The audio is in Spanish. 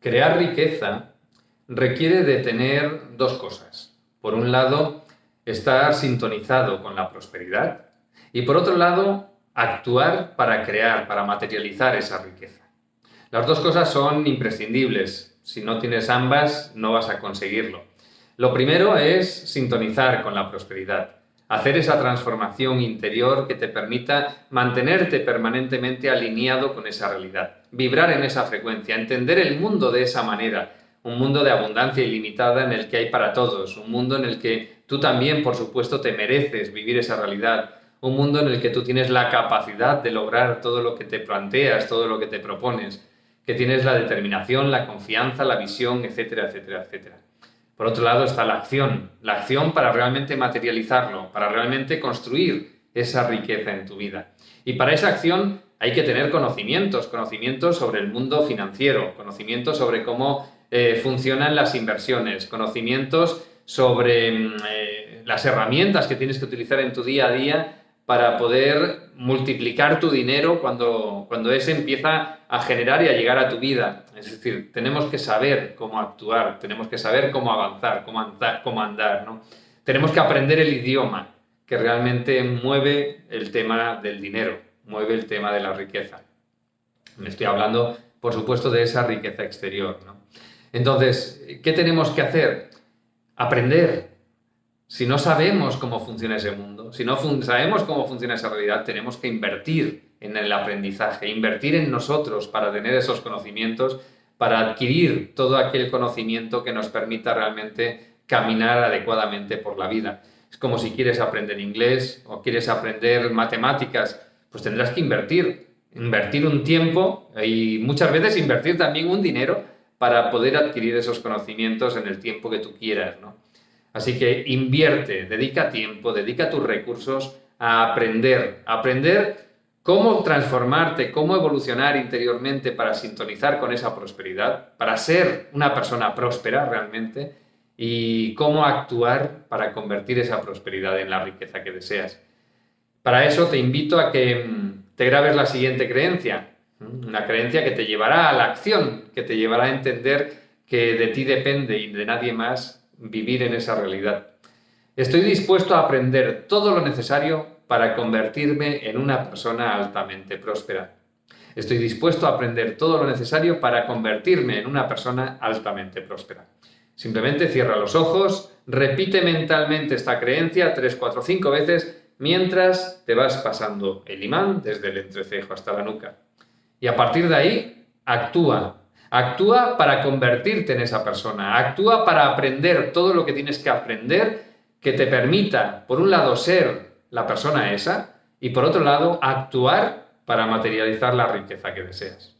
Crear riqueza requiere de tener dos cosas. Por un lado, estar sintonizado con la prosperidad y por otro lado, actuar para crear, para materializar esa riqueza. Las dos cosas son imprescindibles. Si no tienes ambas, no vas a conseguirlo. Lo primero es sintonizar con la prosperidad, hacer esa transformación interior que te permita mantenerte permanentemente alineado con esa realidad, vibrar en esa frecuencia, entender el mundo de esa manera, un mundo de abundancia ilimitada en el que hay para todos, un mundo en el que tú también, por supuesto, te mereces vivir esa realidad, un mundo en el que tú tienes la capacidad de lograr todo lo que te planteas, todo lo que te propones, que tienes la determinación, la confianza, la visión, etcétera, etcétera, etcétera. Por otro lado está la acción, la acción para realmente materializarlo, para realmente construir esa riqueza en tu vida. Y para esa acción hay que tener conocimientos, conocimientos sobre el mundo financiero, conocimientos sobre cómo eh, funcionan las inversiones, conocimientos sobre mm, eh, las herramientas que tienes que utilizar en tu día a día para poder multiplicar tu dinero cuando, cuando ese empieza a generar y a llegar a tu vida. Es decir, tenemos que saber cómo actuar, tenemos que saber cómo avanzar, cómo andar, cómo andar ¿no? Tenemos que aprender el idioma que realmente mueve el tema del dinero, mueve el tema de la riqueza. Me estoy hablando, por supuesto, de esa riqueza exterior. ¿no? Entonces, ¿qué tenemos que hacer? Aprender, si no sabemos cómo funciona ese mundo, si no sabemos cómo funciona esa realidad, tenemos que invertir en el aprendizaje, invertir en nosotros para tener esos conocimientos, para adquirir todo aquel conocimiento que nos permita realmente caminar adecuadamente por la vida. Es como si quieres aprender inglés o quieres aprender matemáticas, pues tendrás que invertir, invertir un tiempo y muchas veces invertir también un dinero para poder adquirir esos conocimientos en el tiempo que tú quieras, ¿no? Así que invierte, dedica tiempo, dedica tus recursos a aprender, a aprender cómo transformarte, cómo evolucionar interiormente para sintonizar con esa prosperidad, para ser una persona próspera realmente y cómo actuar para convertir esa prosperidad en la riqueza que deseas. Para eso te invito a que mm, te grabes la siguiente creencia, una creencia que te llevará a la acción, que te llevará a entender que de ti depende y de nadie más vivir en esa realidad. Estoy dispuesto a aprender todo lo necesario para convertirme en una persona altamente próspera. Estoy dispuesto a aprender todo lo necesario para convertirme en una persona altamente próspera. Simplemente cierra los ojos, repite mentalmente esta creencia 3, 4, 5 veces mientras te vas pasando el imán desde el entrecejo hasta la nuca. Y a partir de ahí, actúa, Actúa para convertirte en esa persona. Actúa para aprender todo lo que tienes que aprender que te permita, por un lado, ser la persona esa y por otro lado, actuar para materializar la riqueza que deseas.